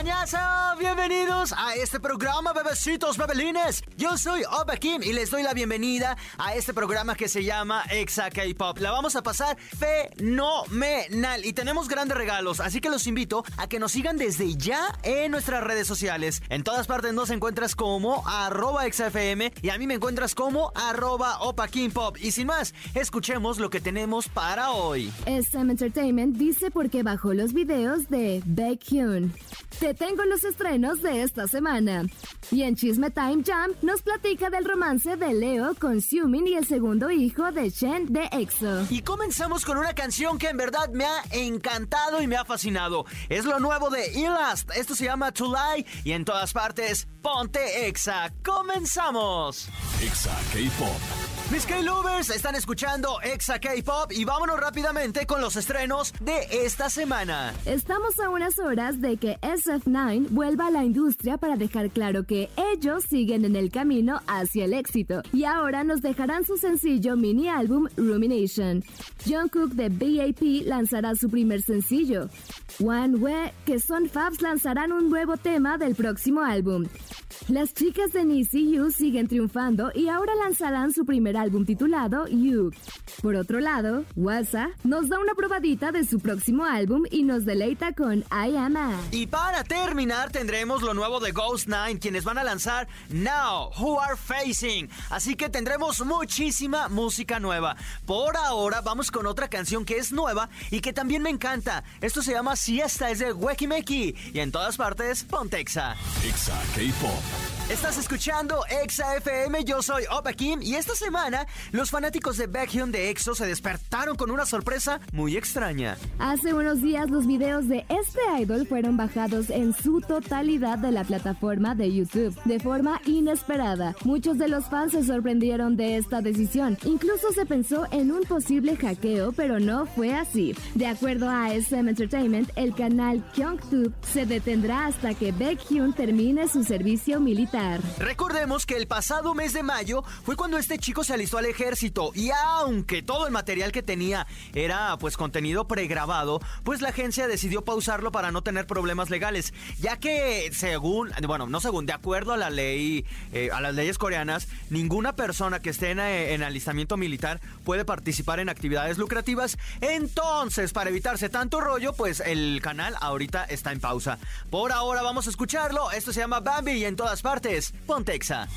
¡Añasa! Bienvenidos a este programa, bebecitos, bebelines. Yo soy Opa Kim y les doy la bienvenida a este programa que se llama Exa K-Pop. La vamos a pasar fenomenal y tenemos grandes regalos, así que los invito a que nos sigan desde ya en nuestras redes sociales. En todas partes nos encuentras como arroba XFM y a mí me encuentras como arroba Opa Kim Pop. Y sin más, escuchemos lo que tenemos para hoy. SM Entertainment dice por qué bajó los videos de Baekhyun. Te tengo los estrenos de esta semana. Y en Chisme Time Jam nos platica del romance de Leo con Xiumin y el segundo hijo de Shen de EXO. Y comenzamos con una canción que en verdad me ha encantado y me ha fascinado. Es lo nuevo de Elast. Esto se llama To Lie y en todas partes, ponte Exa. ¡Comenzamos! Exa K-Pop. Mis K-Lovers están escuchando Exa K-Pop y vámonos rápidamente con los estrenos de esta semana. Estamos a unas horas de que SF9 vuelva a la industria para dejar claro que ellos siguen en el camino hacia el éxito y ahora nos dejarán su sencillo mini álbum Rumination. Jungkook de BAP lanzará su primer sencillo. One Way, que son Fabs lanzarán un nuevo tema del próximo álbum. Las chicas de Nisi You siguen triunfando y ahora lanzarán su primer álbum titulado You. Por otro lado, Wasa nos da una probadita de su próximo álbum y nos deleita con I Am A. Y para terminar tendremos lo nuevo de Ghost Nine, quienes van a lanzar Now, Who Are Facing. Así que tendremos muchísima música nueva. Por ahora vamos con otra canción que es nueva y que también me encanta. Esto se llama Siesta, es de Wekimeki y en todas partes Pontexa. Exa K-Pop. Estás escuchando Exa FM, yo soy Opa Kim y esta semana los fanáticos de Baekhyun de EXO se despertaron con una sorpresa muy extraña. Hace unos días los videos de este idol fueron bajados en su totalidad de la plataforma de YouTube, de forma inesperada. Muchos de los fans se sorprendieron de esta decisión. Incluso se pensó en un posible hackeo, pero no fue así. De acuerdo a SM Entertainment, el canal KyongTube se detendrá hasta que Baekhyun termine su servicio militar. Recordemos que el pasado mes de mayo fue cuando este chico se alistó al ejército y aunque todo el material que tenía era pues contenido pregrabado, pues la agencia decidió pausarlo para no tener problemas legales, ya que según, bueno, no según, de acuerdo a la ley, eh, a las leyes coreanas, ninguna persona que esté en, eh, en alistamiento militar puede participar en actividades lucrativas. Entonces, para evitarse tanto rollo, pues el canal ahorita está en pausa. Por ahora vamos a escucharlo. Esto se llama Bambi y en todas partes, Pontexa.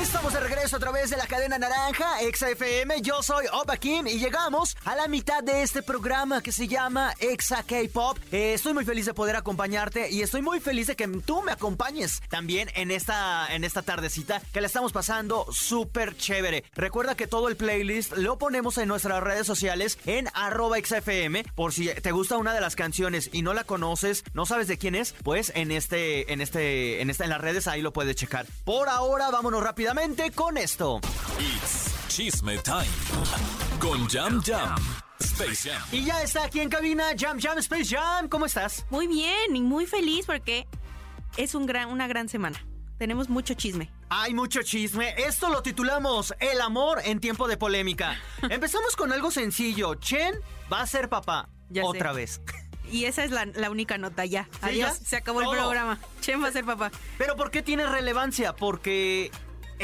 Estamos de regreso través de la cadena naranja, Exa FM. Yo soy Opa Kim y llegamos a la mitad de este programa que se llama Exa K-Pop. Eh, estoy muy feliz de poder acompañarte y estoy muy feliz de que tú me acompañes también en esta, en esta tardecita que la estamos pasando súper chévere. Recuerda que todo el playlist lo ponemos en nuestras redes sociales en arroba XFM. Por si te gusta una de las canciones y no la conoces, no sabes de quién es, pues en este, en este, en esta, en las redes ahí lo puedes checar. Por ahora, vámonos rápidamente con esto. It's Chisme Time. Con Jam Jam. Space Jam. Y ya está aquí en cabina Jam Jam Space Jam. ¿Cómo estás? Muy bien y muy feliz porque es un gran, una gran semana. Tenemos mucho chisme. Hay mucho chisme. Esto lo titulamos El amor en tiempo de polémica. Empezamos con algo sencillo. Chen va a ser papá. Ya otra sé. vez. Y esa es la, la única nota ya. Adiós, ya. se acabó el programa. Chen va a ser papá. Pero ¿por qué tiene relevancia? Porque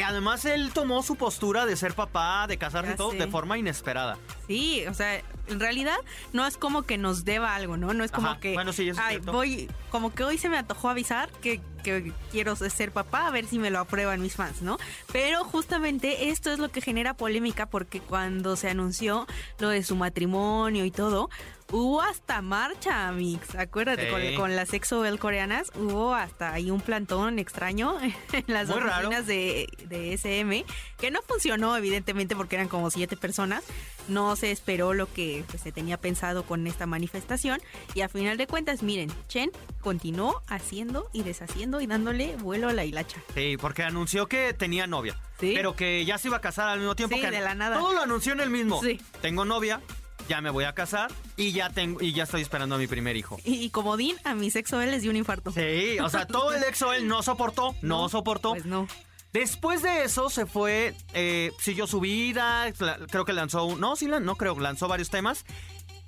además él tomó su postura de ser papá, de casarse y todo, de forma inesperada. Sí, o sea, en realidad no es como que nos deba algo, ¿no? No es como Ajá, que. bueno, sí, eso es ay, cierto. voy. Como que hoy se me antojó avisar que, que quiero ser papá, a ver si me lo aprueban mis fans, ¿no? Pero justamente esto es lo que genera polémica porque cuando se anunció lo de su matrimonio y todo. Hubo hasta marcha, Mix. Acuérdate, Sí. con, con las exobel coreanas hubo hasta ahí un plantón extraño en las oficinas de, de SM, que no funcionó evidentemente porque eran como siete personas. No se esperó lo que pues, se tenía pensado con esta manifestación y a final de cuentas, miren, Chen continuó haciendo y deshaciendo y dándole vuelo a la hilacha. Sí, porque anunció que tenía novia. Sí. Pero que ya se iba a casar al mismo tiempo Sí, que de la nada. Todo lo anunció en el mismo. Sí. Tengo novia, ya me voy a casar y ya tengo y ya estoy esperando a mi primer hijo. Y como Dean, a mi sexo él les dio un infarto. Sí, o sea, todo el exo él no soportó, no, soportó. Pues no. Después de eso se fue, eh, siguió su vida, creo que lanzó un, no, sí, no creo, lanzó varios temas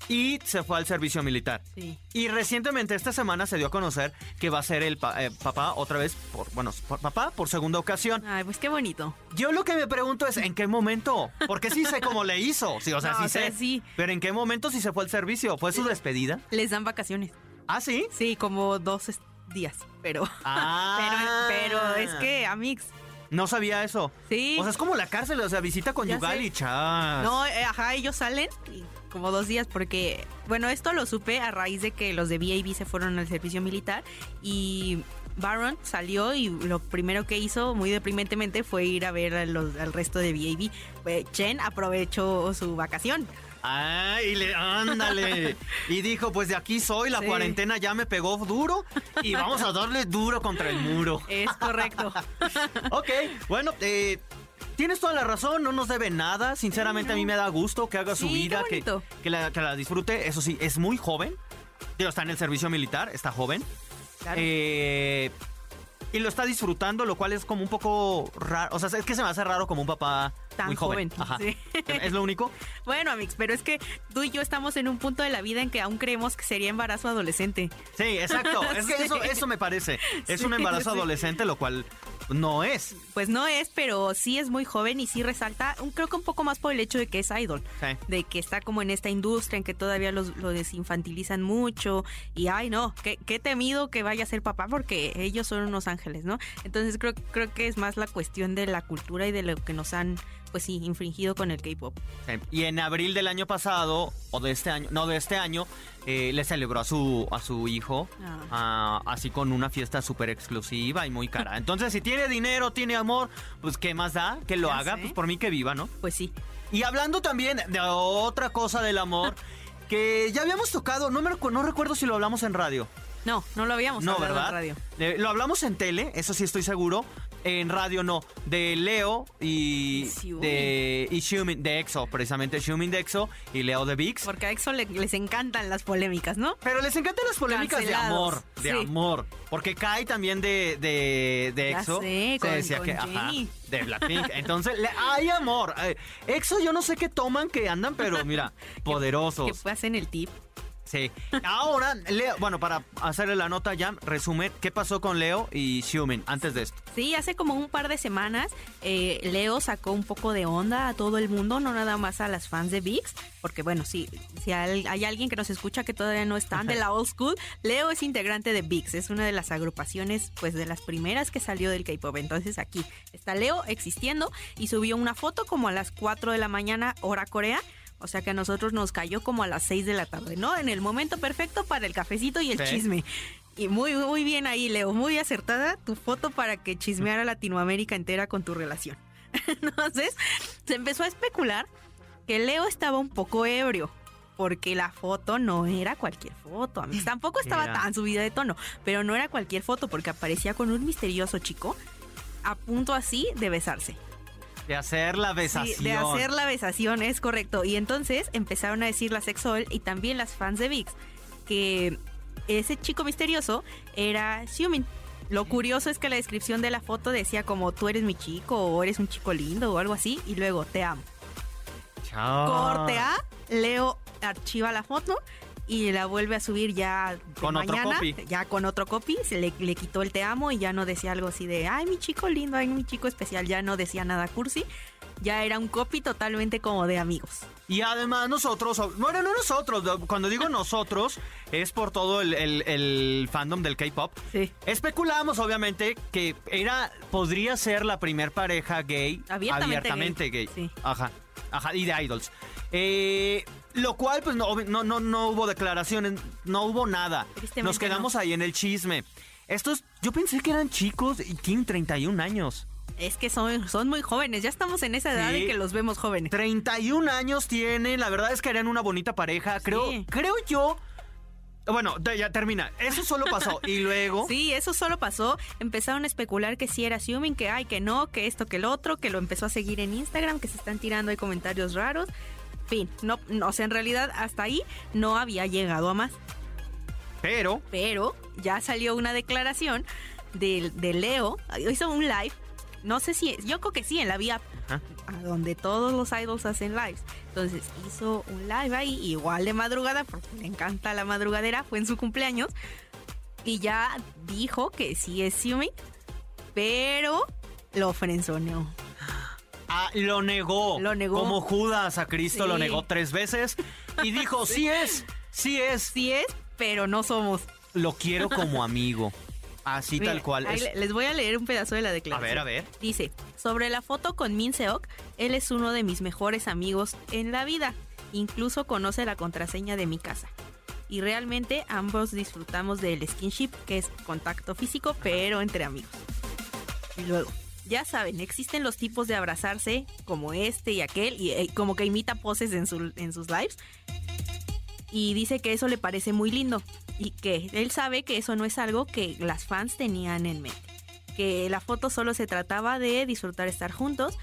y se fue al servicio militar. Sí. Y recientemente, esta semana, se dio a conocer que va a ser el pa- eh, papá otra vez, por, bueno, por papá por segunda ocasión. Ay, pues qué bonito. Yo lo que me pregunto es, ¿en qué momento? Porque sí sé cómo le hizo, sí, o sea, No, sí o sea, sé. sí. Pero ¿en qué momento sí se fue al servicio? ¿Fue su despedida? Les dan vacaciones. ¿Ah, sí? Sí, como dos días. Pero. Ah. Pero, pero es que, Amix. No sabía eso. Sí. O sea, es como la cárcel, o sea, visita conyugal y chas. No, eh, ajá, ellos salen y como dos días porque, bueno, esto lo supe a raíz de que los de VAB se fueron al servicio militar y Baron salió y lo primero que hizo, muy deprimentemente, fue ir a ver los- al resto de VAB. Eh, Chen aprovechó su vacación. Ay, le, ándale. y dijo, pues de aquí soy, la Sí. cuarentena ya me pegó duro y vamos a darle duro contra el muro. Es correcto. ok, bueno, eh, tienes toda la razón, no nos debe nada. Sinceramente a mí me da gusto que haga su Sí, vida, que, que la, que la disfrute. Eso sí, es muy joven. Digo, está en el servicio militar, está joven. Eh, y lo está disfrutando, lo cual es como un poco raro. O sea, es que se me hace raro como un papá Tan muy joven. joven, Ajá. sí. Es lo único. Bueno, Amix, pero es que tú y yo estamos en un punto de la vida en que aún creemos que sería embarazo adolescente. Sí, exacto. Es que eso, eso me parece. Es un embarazo adolescente, lo cual no es. Pues no es, pero sí es muy joven y sí resalta, un- creo que un poco más por el hecho de que es idol. Sí. De que está como en esta industria en que todavía los, lo desinfantilizan mucho. Y ay, no, qué, qué temido que vaya a ser papá porque ellos son unos ángeles, ¿no? Entonces creo, creo que es más la cuestión de la cultura y de lo que nos han, pues sí, infringido con el K-pop. Y en abril del año pasado, o de este año, no, de este año, eh, le celebró a su, a su hijo, ah, así con una fiesta súper exclusiva y muy cara. Entonces, si tiene dinero, tiene amor, pues ¿qué más da? Que lo Ya haga, sé. pues por mí que viva, ¿no? Pues sí. Y hablando también de otra cosa del amor, que ya habíamos tocado, no, me, no recuerdo si lo hablamos en radio. No, no lo habíamos No, hablado ¿verdad? en radio. Eh, lo hablamos en tele, eso sí estoy seguro. En radio no. De Leo y. Xiumin. De. Y Xiumin, de EXO, precisamente. Xiumin de EXO y Leo de VIX. Porque a EXO le- les encantan las polémicas, ¿no? Pero les encantan las polémicas Cancelados, de amor. De sí. amor. Porque Kai también de, de, de EXO. sé, se con- decía con que. Ajá. De Blackpink. Entonces, le- hay amor. Eh, EXO, yo no sé qué toman que andan, pero mira, poderosos. Que pasen el tip. Sí. Ahora, Leo, bueno, para hacerle la nota ya, resumen, ¿qué pasó con Leo y Xiumin antes de esto? Sí, hace como un par de semanas eh, Leo sacó un poco de onda a todo el mundo, no nada más a las fans de VIX, porque bueno, si hay, hay alguien que nos escucha que todavía no están de la old school, Leo es integrante de VIX, es una de las agrupaciones pues de las primeras que salió del K-pop, entonces aquí está Leo existiendo y subió una foto como a las 4 de la mañana hora Corea. O sea que a nosotros nos cayó como a las 6 de la tarde, ¿no? En el momento perfecto para el cafecito y el Sí. chisme. Y muy, muy bien ahí, Leo. Muy acertada tu foto para que chismeara Latinoamérica entera con tu relación. Entonces, se empezó a especular que Leo estaba un poco ebrio. Porque la foto no era cualquier foto. amigos. Tampoco estaba Era. tan subida de tono. Pero no era cualquier foto porque aparecía con un misterioso chico a punto así de besarse. De hacer la besación. Sí, de hacer la besación, es correcto. Y entonces empezaron a decir la Sexol y también las fans de VIX que ese chico misterioso era Xiumin. Lo curioso es que la descripción de la foto decía como tú eres mi chico o eres un chico lindo o algo así y luego te amo. Chao. Corte A, Leo archiva la foto y la vuelve a subir ya Con otro mañana, copy. ya con otro copy, se le, le quitó el te amo y ya no decía algo así de, ay, mi chico lindo, ay, mi chico especial, ya no decía nada cursi, ya era un copy totalmente como de amigos. Y además nosotros, bueno, no nosotros, cuando digo nosotros, es por todo el, el- el fandom del K-pop. Sí. Especulamos, obviamente, que era, podría ser la primer pareja gay, Abiertamente gay. gay, sí. Ajá, ajá, y de idols. Eh, lo cual, pues no, no, no, no hubo declaraciones, no hubo nada. Nos quedamos ahí en el chisme. Estos, yo pensé que eran chicos y tienen 31 años. Es que son, son muy jóvenes, ya estamos en esa edad Sí. en que los vemos jóvenes. 31 años tienen, la verdad es que eran una bonita pareja. Creo, Sí. creo yo. Bueno, ya termina. Eso solo pasó. Y luego. Sí, eso solo pasó. Empezaron a especular que sí era Xiumin, que ay, que no, que esto, que el otro, que lo empezó a seguir en Instagram, que se están tirando ahí comentarios raros. Fin. No, no, o sea, en realidad hasta ahí no había llegado a más. Pero, Pero ya salió una declaración de, de Leo. Hizo un live. No sé si, yo creo que sí, en la vía a donde todos los idols hacen lives. Entonces hizo un live ahí, igual de madrugada, porque le encanta la madrugadera, fue en su cumpleaños. Y ya dijo que sí es Xiaomi, pero lo frenzoneó. Ah, lo negó. Lo negó. Como Judas a Cristo lo negó tres veces. Y dijo, sí es, sí es. Sí es, pero no somos. Lo quiero como amigo. Así Mira, tal cual. Es- le- les voy a leer un pedazo de la A declaración. ver, a ver. Dice, sobre la foto con Min Seok, él es uno de mis mejores amigos en la vida. Incluso conoce la contraseña de mi casa. Y realmente ambos disfrutamos del skinship, que es contacto físico, pero entre amigos. Y luego, ya saben, existen los tipos de abrazarse, como este y aquel, y eh, como que imita poses en, su- en sus lives. Y dice que eso le parece muy lindo. Y que él sabe que eso no es algo que las fans tenían en mente que la foto solo se trataba de disfrutar estar juntos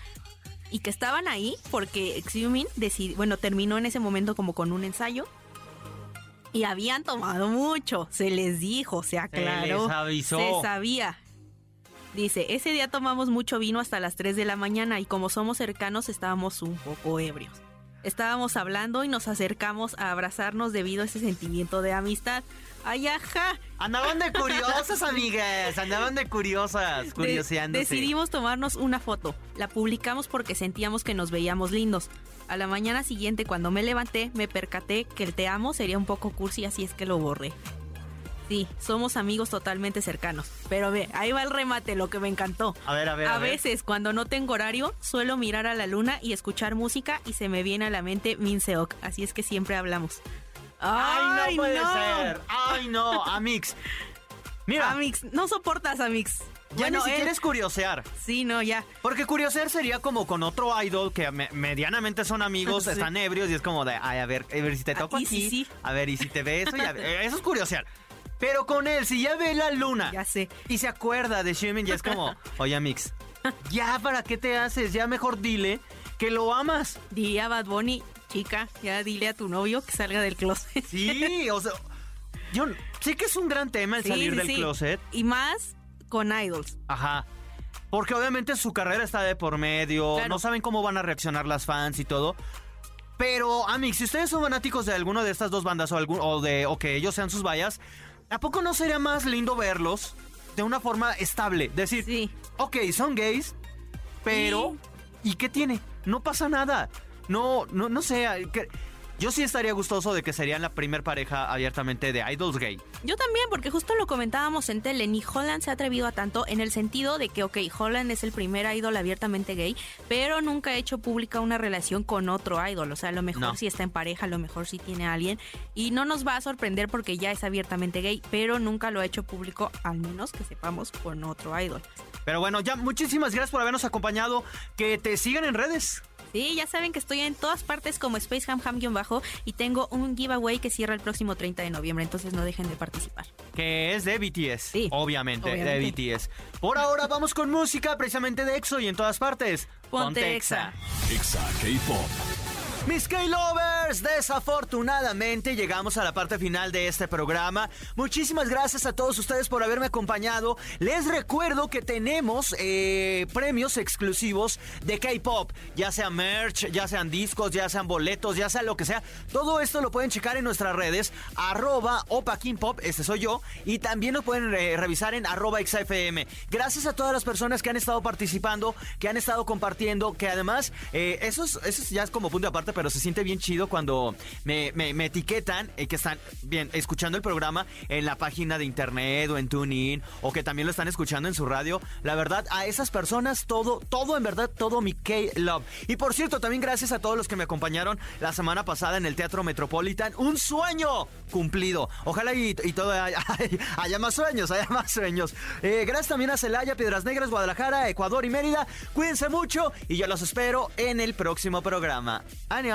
y que estaban ahí porque Xiumin decidi- bueno, terminó en ese momento como con un ensayo y habían tomado mucho, se les dijo, se aclaró, les avisó. se sabía. Dice, ese día tomamos mucho vino hasta las 3 de la mañana y como somos cercanos estábamos un poco ebrios. Estábamos hablando y nos acercamos a abrazarnos debido a ese sentimiento de amistad. ¡Ay, ajá! Andaban de curiosas, amigas. Andaban de curiosas, De- curioseándose. decidimos tomarnos una foto. La publicamos porque sentíamos que nos veíamos lindos. A la mañana siguiente, cuando me levanté, me percaté que el te amo sería un poco cursi, así es que lo borré. Sí, somos amigos totalmente cercanos. Pero ve, ahí va el remate, lo que me encantó. A ver, a ver. A, A, ver. veces, cuando no tengo horario, suelo mirar a la luna y escuchar música y se me viene a la mente Min Seok. Así es que siempre hablamos. ¡Ay, no puede ser! ¡Ay, no! Amix. Mira, Amix, no soportas, Amix. ya Bueno, ni siquiera él- es curiosear. Sí, no, ya. Porque curiosear sería como con otro idol que me- medianamente son amigos, Sí. están ebrios y es como de, ay, a ver, a ver si te toco Ah, y aquí, sí, sí. a ver, y si te beso, y a ver, eso es curiosear. Pero con él, si ya ve la luna Ya sé. y se acuerda de Xiaomin, ya es como, oye, Amix, ya, ¿para qué te haces? Ya mejor dile que lo amas. Diría Bad Bunny, chica, ya dile a tu novio que salga del closet. Sí, o sea, yo sé que es un gran tema el Sí, salir sí, del sí. closet. Y más con idols. Ajá. Porque obviamente su carrera está de por medio, Claro. no saben cómo van a reaccionar las fans y todo. Pero, Amix, si ustedes son fanáticos de alguna de estas dos bandas o, algún, o, de, o que ellos sean sus vallas, ¿a poco no sería más lindo verlos de una forma estable? Decir, Sí. ok, son gays, pero ¿y qué tiene? No pasa nada. No, no, no sé. que- yo sí estaría gustoso de que serían la primer pareja abiertamente de idols gay. Yo también, porque justo lo comentábamos en tele, ni Holland se ha atrevido a tanto en el sentido de que, ok, Holland es el primer idol abiertamente gay, pero nunca ha hecho pública una relación con otro idol. O sea, a lo mejor No. si está en pareja, a lo mejor si tiene a alguien. Y no nos va a sorprender porque ya es abiertamente gay, pero nunca lo ha hecho público, al menos que sepamos, con otro idol. Pero bueno, ya muchísimas gracias por habernos acompañado. Que te sigan en redes. Sí, ya saben que estoy en todas partes como Space Ham Ham-bajo y tengo un giveaway que cierra el próximo 30 de noviembre, entonces no dejen de participar. Que es de BTS. Sí, obviamente, obviamente. de BTS. Por ahora vamos con música precisamente de EXO y en todas partes. Ponte Exa. Exa K-Pop. Mis K-Lovers, desafortunadamente llegamos a la parte final de este programa. Muchísimas gracias a todos ustedes por haberme acompañado. Les recuerdo que tenemos eh, premios exclusivos de K-Pop, ya sea merch, ya sean discos, ya sean boletos, ya sea lo que sea. Todo esto lo pueden checar en nuestras redes, arroba este soy yo, y también lo pueden eh, revisar en arroba XFM. Gracias a todas las personas que han estado participando, que han estado compartiendo, que además, eh, eso, es, eso es- ya es como punto aparte, pero se siente bien chido cuando me, me- me etiquetan eh, que están bien escuchando el programa en la página de internet o en TuneIn o que también lo están escuchando en su radio. La verdad, a esas personas todo, todo en verdad, todo mi K-Love. Y por cierto, también gracias a todos los que me acompañaron la semana pasada en el Teatro Metropolitan. Un sueño cumplido. Ojalá y, y todo haya, más sueños, haya más sueños. Eh, gracias también a Celaya, Piedras Negras, Guadalajara, Ecuador y Mérida. Cuídense mucho y yo los espero en el próximo programa. 爱你